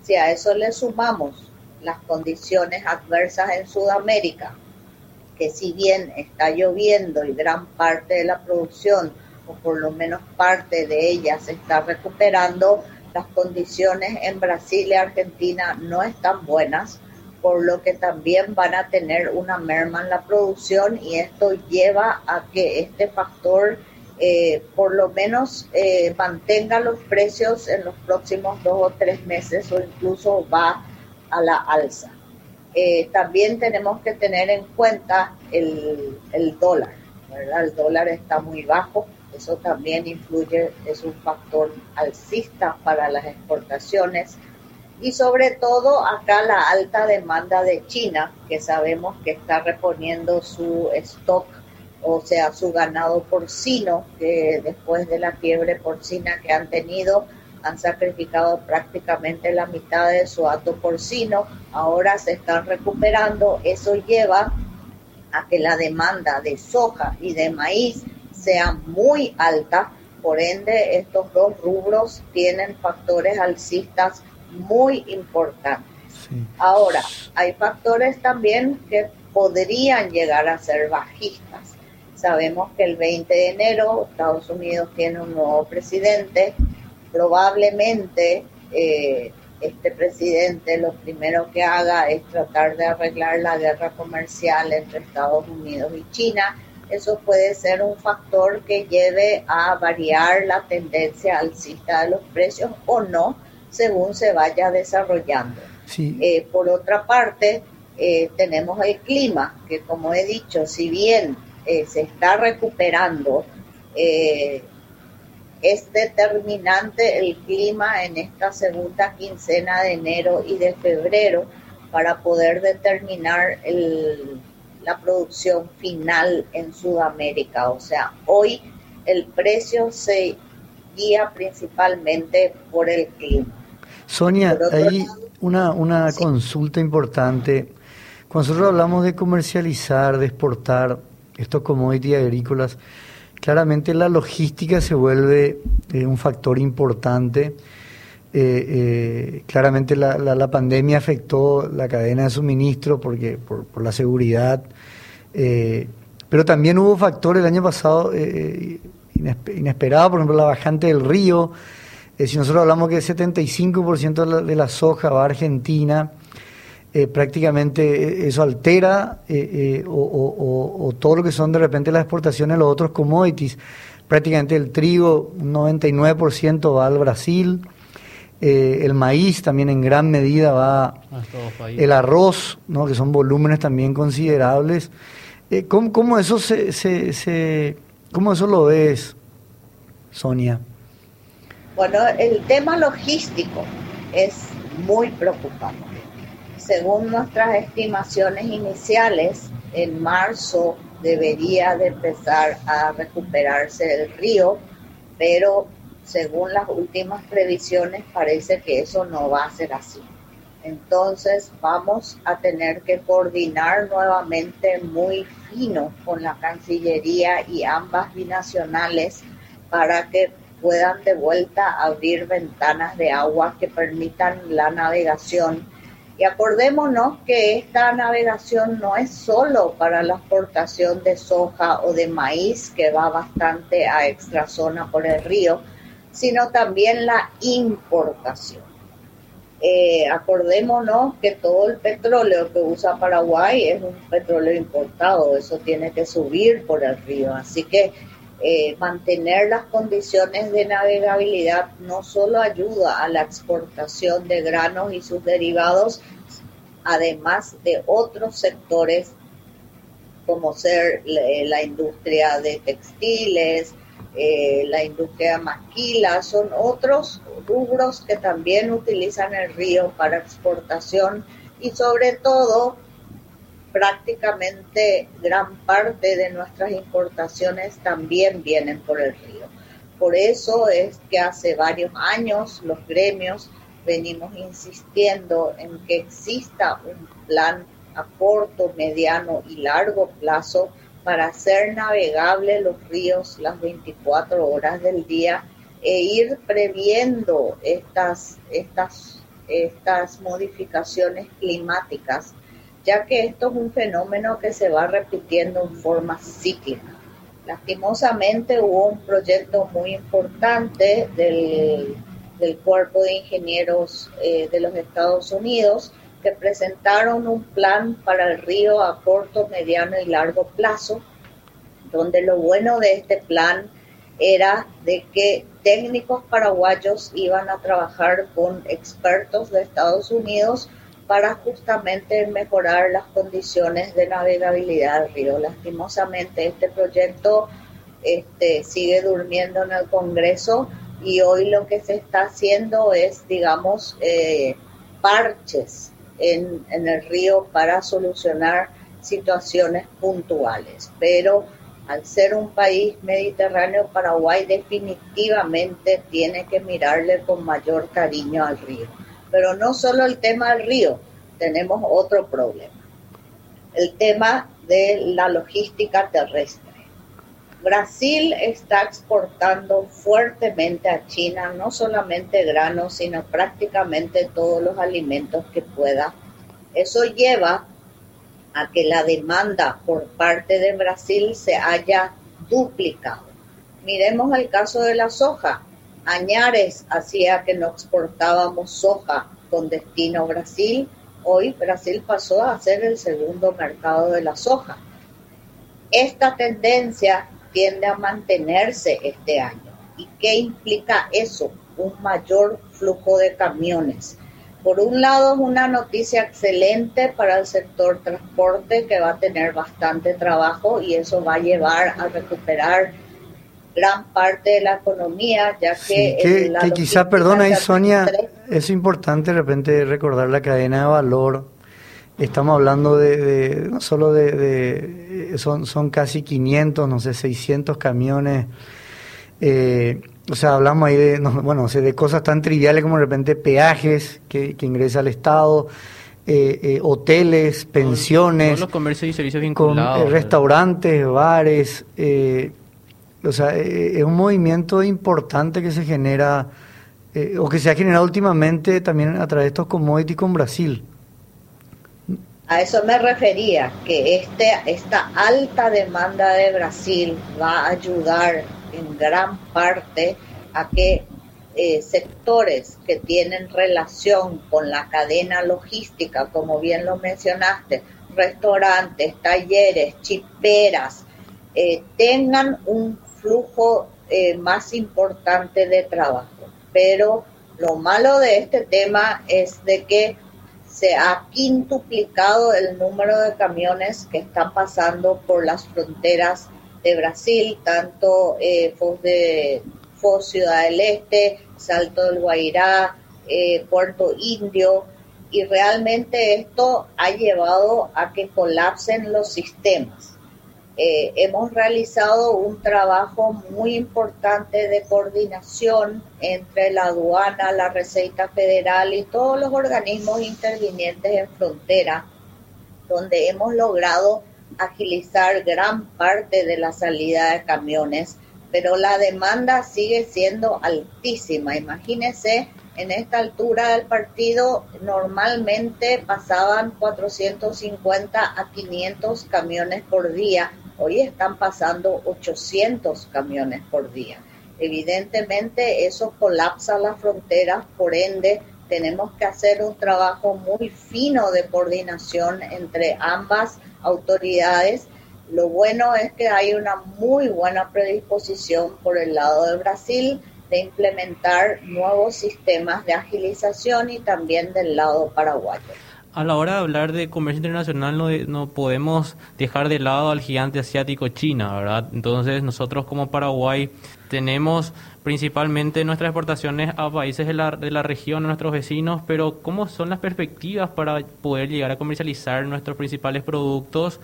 Si a eso le sumamos las condiciones adversas en Sudamérica, que si bien está lloviendo y gran parte de la producción, o por lo menos parte de ella, se está recuperando, las condiciones en Brasil y Argentina no están buenas, por lo que también van a tener una merma en la producción y esto lleva a que este factor eh, por lo menos eh, mantenga los precios en los próximos dos o tres meses o incluso va a la alza. Eh, también tenemos que tener en cuenta el, el dólar, ¿verdad? El dólar está muy bajo, eso también influye, es un factor alcista para las exportaciones y sobre todo acá la alta demanda de China, que sabemos que está reponiendo su stock, o sea, su ganado porcino, que después de la fiebre porcina que han tenido, han sacrificado prácticamente la mitad de su hato porcino, ahora se están recuperando, eso lleva a que la demanda de soja y de maíz sea muy alta, por ende estos dos rubros tienen factores alcistas muy importantes. Ahora, hay factores también que podrían llegar a ser bajistas. Sabemos que el 20 de enero Estados Unidos tiene un nuevo presidente. Probablemente eh, este presidente lo primero que haga es tratar de arreglar la guerra comercial entre Estados Unidos y China. Eso puede ser un factor que lleve a variar la tendencia alcista de los precios o no, según se vaya desarrollando. Eh, por otra parte, eh, tenemos el clima, que como he dicho, si bien eh, se está recuperando, es determinante el clima en esta segunda quincena de enero y de febrero para poder determinar la producción final en Sudamérica. O sea, hoy el precio se guía principalmente por el clima. Sonia, hay una, una consulta importante. Cuando nosotros hablamos de comercializar, de exportar estos commodities agrícolas, claramente la logística se vuelve eh, un factor importante. Eh, eh, claramente la, la, pandemia afectó la cadena de suministro porque por, la seguridad, pero también hubo factores el año pasado inesperados, por ejemplo la bajante del río, si nosotros hablamos que el 75% de la, soja va a Argentina, eh, prácticamente eh, eso altera o, todo lo que son de repente las exportaciones de los otros commodities. Prácticamente el trigo, un 99% va al Brasil. el maíz también en gran medida va ah, el arroz, ¿no? que son volúmenes también considerables. ¿cómo, ¿cómo, eso se, se, se, ¿Cómo eso lo ves, Sonia? Bueno, el tema logístico es muy preocupante. Según nuestras estimaciones iniciales, en marzo debería de empezar a recuperarse el río, pero según las últimas previsiones parece que eso no va a ser así. Entonces vamos a tener que coordinar nuevamente muy fino con la Cancillería y ambas binacionales para que puedan de vuelta abrir ventanas de agua que permitan la navegación. Y acordémonos que esta navegación no es solo para la exportación de soja o de maíz, que va bastante a extra zona por el río, sino también la importación. Eh, acordémonos que todo el petróleo que usa Paraguay es un petróleo importado, eso tiene que subir por el río. Así que eh, mantener las condiciones de navegabilidad no solo ayuda a la exportación de granos y sus derivados, además de otros sectores como ser la industria de textiles, eh, la industria maquila, son otros rubros que también utilizan el río para exportación y sobre todo prácticamente gran parte de nuestras importaciones también vienen por el río. Por eso es que hace varios años los gremios venimos insistiendo en que exista un plan a corto, mediano y largo plazo para hacer navegable los ríos las 24 horas del día e ir previendo estas, estas, estas modificaciones climáticas, ya que esto es un fenómeno que se va repitiendo en forma cíclica. Lastimosamente hubo un proyecto muy importante del, del Cuerpo de Ingenieros eh, de los Estados Unidos que presentaron un plan para el río a corto, mediano y largo plazo, donde lo bueno de este plan era de que técnicos paraguayos iban a trabajar con expertos de Estados Unidos para justamente mejorar las condiciones de navegabilidad del río. Lastimosamente este proyecto este, sigue durmiendo en el Congreso y hoy lo que se está haciendo es, digamos, eh, parches en, en el río para solucionar situaciones puntuales. Pero al ser un país mediterráneo, Paraguay definitivamente tiene que mirarle con mayor cariño al río. Pero no solo el tema del río, tenemos otro problema. El tema de la logística terrestre. Brasil está exportando fuertemente a China no solamente granos, sino prácticamente todos los alimentos que pueda. Eso lleva a que la demanda por parte de Brasil se haya duplicado. Miremos el caso de la soja. Añares hacía que no exportábamos soja con destino Brasil. Hoy Brasil pasó a ser el segundo mercado de la soja. Esta tendencia tiende a mantenerse este año. ¿Y qué implica eso? Un mayor flujo de camiones por un lado es una noticia excelente para el sector transporte que va a tener bastante trabajo y eso va a llevar a recuperar gran parte de la economía, ya que... que, que quizá, perdona ahí Sonia, es importante de repente recordar la cadena de valor. Estamos hablando de, no solo de, de, son, son casi 500, no sé, 600 camiones. Eh, o sea, hablamos ahí de, bueno, de cosas tan triviales como de repente peajes que, que ingresa al Estado, eh, eh, hoteles, pensiones. Todos los comercios y servicios vinculados. Con, eh, restaurantes, bares. O sea, es un movimiento importante que se genera, o que se ha generado últimamente también a través de estos commodities con Brasil. A eso me refería, que este, esta alta demanda de Brasil va a ayudar en gran parte a que eh, sectores que tienen relación con la cadena logística, como bien lo mencionaste, restaurantes, talleres, chiperas, eh, tengan un flujo eh, más importante de trabajo. Pero lo malo de este tema es de que se ha quintuplicado el número de camiones que están pasando por las fronteras de Brasil, tanto eh, Foz, de, Foz Ciudad del Este, Salto del Guairá, eh, Puerto Indio, y realmente esto ha llevado a que colapsen los sistemas. Eh, hemos realizado un trabajo muy importante de coordinación entre la aduana, la Receita Federal y todos los organismos intervinientes en frontera, donde hemos logrado agilizar gran parte de la salida de camiones, pero la demanda sigue siendo altísima. Imagínense, en esta altura del partido normalmente pasaban 450 a 500 camiones por día, hoy están pasando 800 camiones por día. Evidentemente eso colapsa las fronteras, por ende tenemos que hacer un trabajo muy fino de coordinación entre ambas autoridades. Lo bueno es que hay una muy buena predisposición por el lado de Brasil de implementar nuevos sistemas de agilización y también del lado paraguayo. A la hora de hablar de comercio internacional no, no podemos dejar de lado al gigante asiático China, ¿verdad? Entonces nosotros como Paraguay tenemos principalmente nuestras exportaciones a países de la, de la región, a nuestros vecinos, pero ¿cómo son las perspectivas para poder llegar a comercializar nuestros principales productos?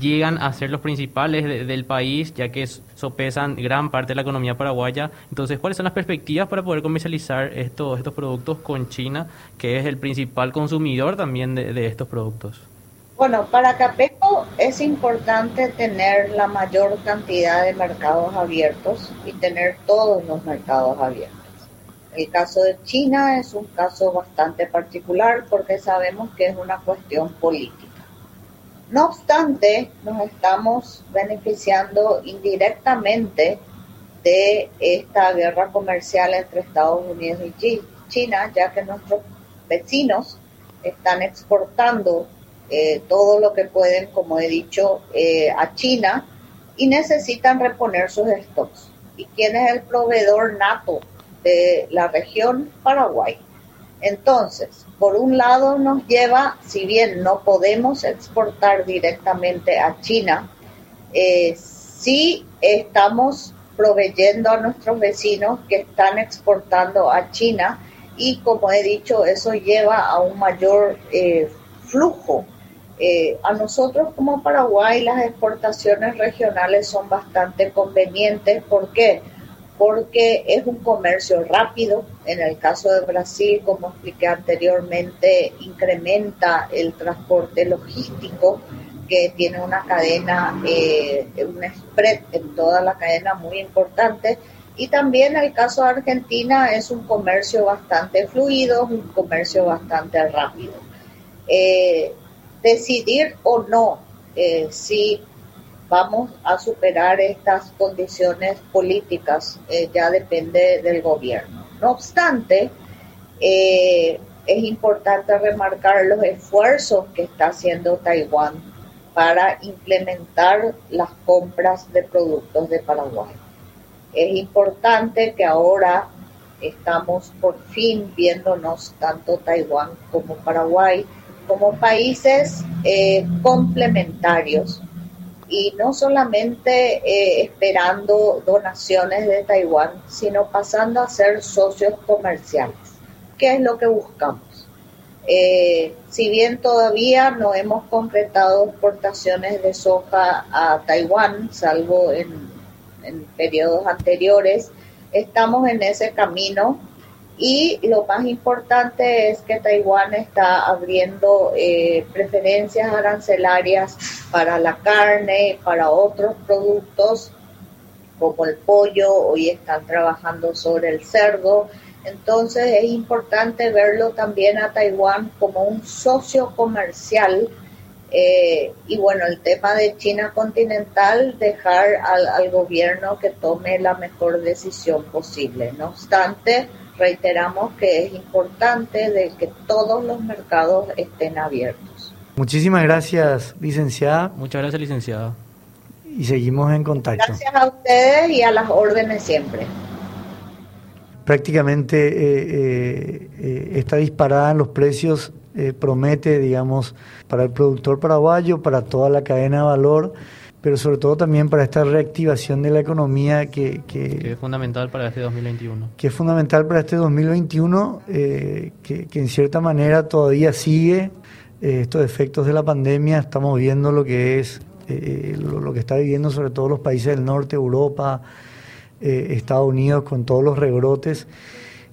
Llegan a ser los principales del país, ya que sopesan gran parte de la economía paraguaya. Entonces, ¿cuáles son las perspectivas para poder comercializar estos, estos productos con China, que es el principal consumidor también de, de estos productos? Bueno, para Capeco es importante tener la mayor cantidad de mercados abiertos y tener todos los mercados abiertos. El caso de China es un caso bastante particular porque sabemos que es una cuestión política. No obstante, nos estamos beneficiando indirectamente de esta guerra comercial entre Estados Unidos y China, ya que nuestros vecinos están exportando eh, todo lo que pueden, como he dicho, eh, a China y necesitan reponer sus stocks. ¿Y quién es el proveedor nato de la región? Paraguay. Entonces, por un lado nos lleva, si bien no podemos exportar directamente a China, eh, sí estamos proveyendo a nuestros vecinos que están exportando a China y como he dicho, eso lleva a un mayor eh, flujo. Eh, a nosotros como Paraguay las exportaciones regionales son bastante convenientes. ¿Por qué? Porque es un comercio rápido. En el caso de Brasil, como expliqué anteriormente, incrementa el transporte logístico que tiene una cadena, eh, un spread en toda la cadena muy importante. Y también el caso de Argentina es un comercio bastante fluido, un comercio bastante rápido. Eh, decidir o no eh, si vamos a superar estas condiciones políticas, eh, ya depende del gobierno. No obstante, eh, es importante remarcar los esfuerzos que está haciendo Taiwán para implementar las compras de productos de Paraguay. Es importante que ahora estamos por fin viéndonos tanto Taiwán como Paraguay como países eh, complementarios y no solamente eh, esperando donaciones de Taiwán, sino pasando a ser socios comerciales, que es lo que buscamos. Eh, si bien todavía no hemos concretado exportaciones de soja a Taiwán, salvo en, en periodos anteriores, estamos en ese camino y lo más importante es que Taiwán está abriendo eh, preferencias arancelarias para la carne, para otros productos como el pollo, hoy están trabajando sobre el cerdo. Entonces es importante verlo también a Taiwán como un socio comercial. Eh, y bueno, el tema de China continental, dejar al, al gobierno que tome la mejor decisión posible. No obstante, reiteramos que es importante de que todos los mercados estén abiertos. Muchísimas gracias, licenciada. Muchas gracias, licenciada. Y seguimos en contacto. Gracias a ustedes y a las órdenes siempre. Prácticamente eh, eh, eh, esta disparada en los precios promete, digamos, para el productor paraguayo, para toda la cadena de valor, pero sobre todo también para esta reactivación de la economía que, que, es fundamental para este 2021. Que es fundamental para este 2021, eh, que, en cierta manera todavía sigue eh, estos efectos de la pandemia. Estamos viendo lo que es, eh, lo, que está viviendo sobre todo los países del norte, Europa, Estados Unidos, con todos los rebrotes.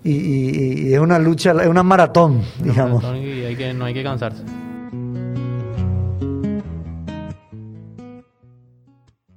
Y, es una lucha, es una maratón, digamos. y hay que, no hay que cansarse.